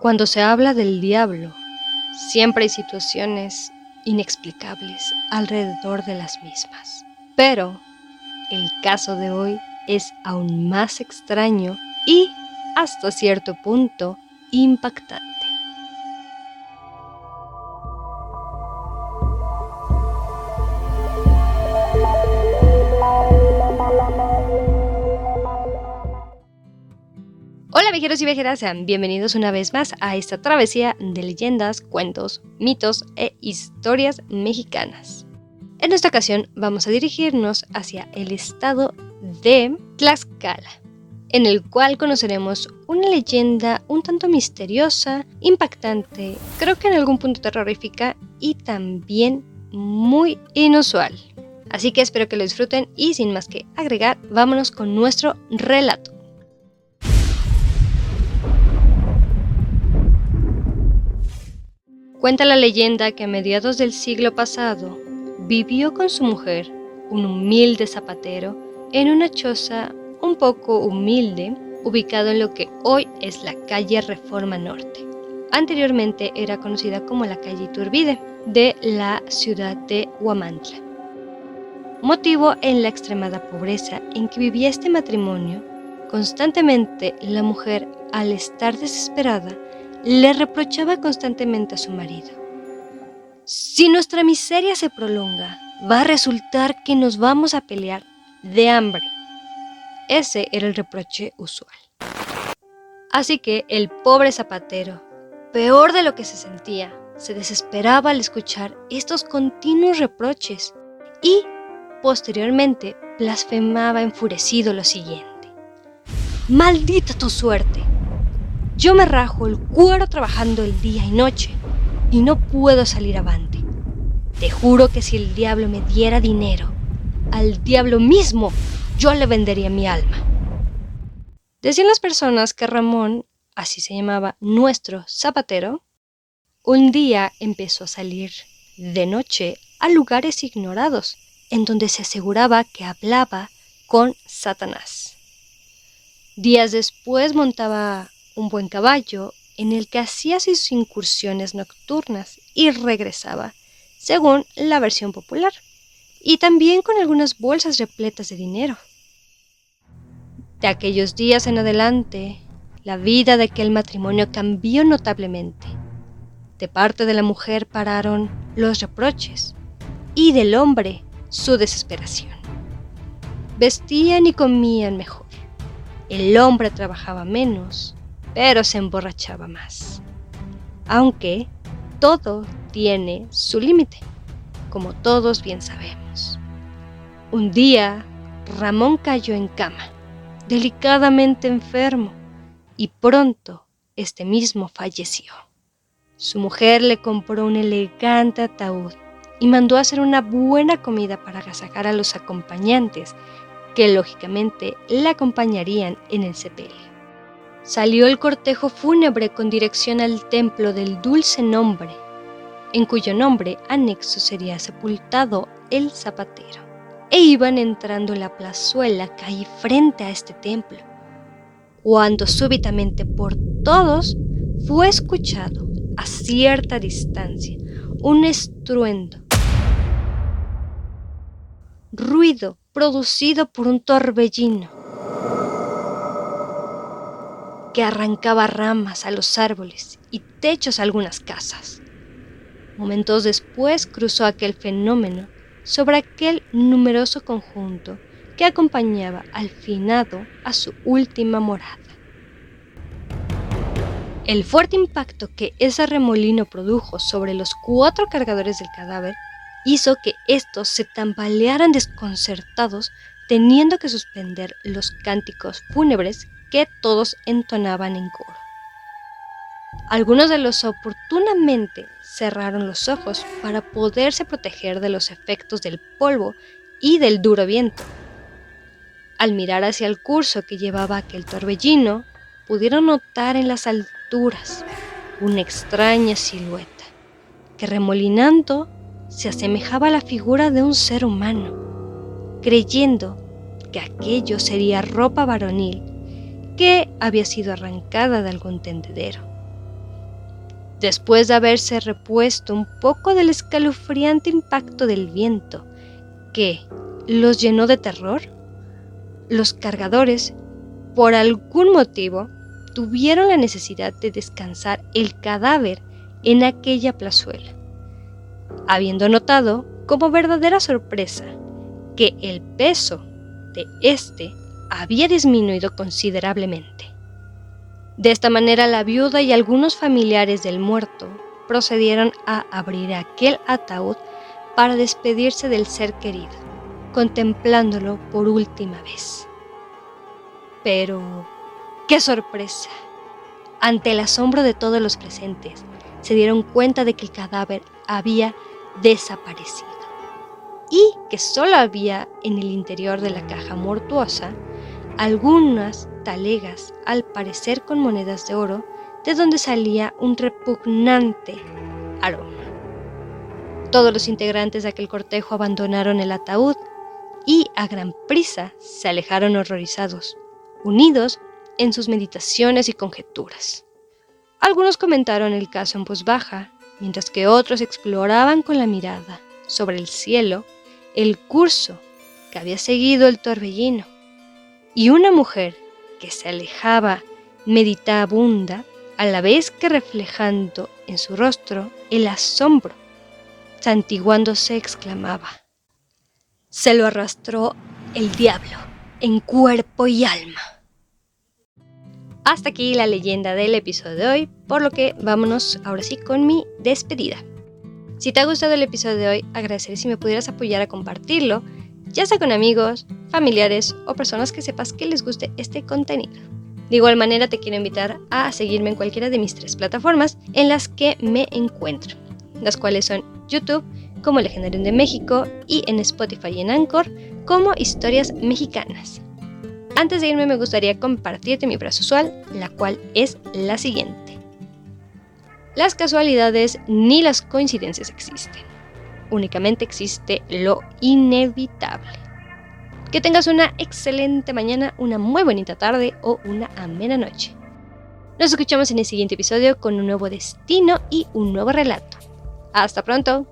Cuando se habla del diablo, siempre hay situaciones inexplicables alrededor de las mismas. Pero el caso de hoy es aún más extraño y, hasta cierto punto, impactante. Hola viajeros y viajeras, sean bienvenidos una vez más a esta travesía de leyendas, cuentos, mitos e historias mexicanas. En esta ocasión vamos a dirigirnos hacia el estado de Tlaxcala, en el cual conoceremos una leyenda un tanto misteriosa, impactante, creo que en algún punto terrorífica y también muy inusual. Así que espero que lo disfruten y sin más que agregar, vámonos con nuestro relato. Cuenta la leyenda que a mediados del siglo pasado vivió con su mujer, un humilde zapatero, en una choza un poco humilde ubicado en lo que hoy es la calle Reforma Norte. Anteriormente era conocida como la calle Iturbide de la ciudad de Huamantla. Motivo en la extremada pobreza en que vivía este matrimonio, constantemente la mujer, al estar desesperada, le reprochaba constantemente a su marido. Si nuestra miseria se prolonga, va a resultar que nos vamos a pelear de hambre. Ese era el reproche usual. Así que el pobre zapatero, peor de lo que se sentía, se desesperaba al escuchar estos continuos reproches y, posteriormente, blasfemaba enfurecido lo siguiente. Maldita tu suerte. Yo me rajo el cuero trabajando el día y noche y no puedo salir avante. Te juro que si el diablo me diera dinero, al diablo mismo yo le vendería mi alma. Decían las personas que Ramón, así se llamaba nuestro zapatero, un día empezó a salir de noche a lugares ignorados, en donde se aseguraba que hablaba con Satanás. Días después montaba un buen caballo en el que hacía sus incursiones nocturnas y regresaba, según la versión popular, y también con algunas bolsas repletas de dinero. De aquellos días en adelante, la vida de aquel matrimonio cambió notablemente. De parte de la mujer pararon los reproches y del hombre su desesperación. Vestían y comían mejor. El hombre trabajaba menos pero se emborrachaba más. Aunque todo tiene su límite, como todos bien sabemos. Un día, Ramón cayó en cama, delicadamente enfermo, y pronto este mismo falleció. Su mujer le compró un elegante ataúd y mandó hacer una buena comida para agasajar a los acompañantes que lógicamente le acompañarían en el sepelio salió el cortejo fúnebre con dirección al templo del dulce nombre, en cuyo nombre anexo sería sepultado el zapatero. E iban entrando en la plazuela que hay frente a este templo, cuando súbitamente por todos fue escuchado a cierta distancia un estruendo, ruido producido por un torbellino que arrancaba ramas a los árboles y techos a algunas casas. Momentos después cruzó aquel fenómeno sobre aquel numeroso conjunto que acompañaba al finado a su última morada. El fuerte impacto que ese remolino produjo sobre los cuatro cargadores del cadáver hizo que estos se tambalearan desconcertados, teniendo que suspender los cánticos fúnebres que todos entonaban en coro. Algunos de los oportunamente cerraron los ojos para poderse proteger de los efectos del polvo y del duro viento. Al mirar hacia el curso que llevaba aquel torbellino, pudieron notar en las alturas una extraña silueta que remolinando se asemejaba a la figura de un ser humano, creyendo que aquello sería ropa varonil que había sido arrancada de algún tendedero. después de haberse repuesto un poco del escalofriante impacto del viento que los llenó de terror, los cargadores, por algún motivo, tuvieron la necesidad de descansar el cadáver en aquella plazuela, habiendo notado como verdadera sorpresa que el peso de éste había disminuido considerablemente. De esta manera la viuda y algunos familiares del muerto procedieron a abrir aquel ataúd para despedirse del ser querido, contemplándolo por última vez. Pero, ¡qué sorpresa! Ante el asombro de todos los presentes, se dieron cuenta de que el cadáver había desaparecido y que solo había en el interior de la caja mortuosa algunas talegas, al parecer con monedas de oro, de donde salía un repugnante aroma. Todos los integrantes de aquel cortejo abandonaron el ataúd y a gran prisa se alejaron horrorizados, unidos en sus meditaciones y conjeturas. Algunos comentaron el caso en voz baja, mientras que otros exploraban con la mirada sobre el cielo el curso que había seguido el torbellino y una mujer que se alejaba meditabunda a la vez que reflejando en su rostro el asombro, santiguándose exclamaba, se lo arrastró el diablo en cuerpo y alma. Hasta aquí la leyenda del episodio de hoy, por lo que vámonos ahora sí con mi despedida. Si te ha gustado el episodio de hoy, agradecería si me pudieras apoyar a compartirlo ya sea con amigos, familiares o personas que sepas que les guste este contenido. De igual manera te quiero invitar a seguirme en cualquiera de mis tres plataformas en las que me encuentro, las cuales son YouTube como Legendario de México y en Spotify y en Anchor como Historias Mexicanas. Antes de irme me gustaría compartirte mi frase usual, la cual es la siguiente. Las casualidades ni las coincidencias existen únicamente existe lo inevitable. Que tengas una excelente mañana, una muy bonita tarde o una amena noche. Nos escuchamos en el siguiente episodio con un nuevo destino y un nuevo relato. Hasta pronto.